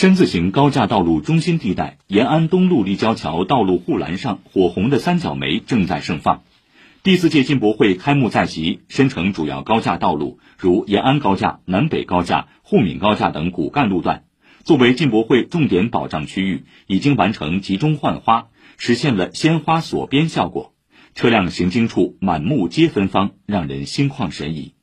深字形高架道路中心地带延安东路立交桥道路护栏上火红的三角梅正在盛放。第四届进博会开幕在即申城主要高架道路如延安高架南北高架沪闵高架等骨干路段。作为进博会重点保障区域已经完成集中换花实现了鲜花锁边效果。车辆行经处满目皆芬芳让人心旷神怡。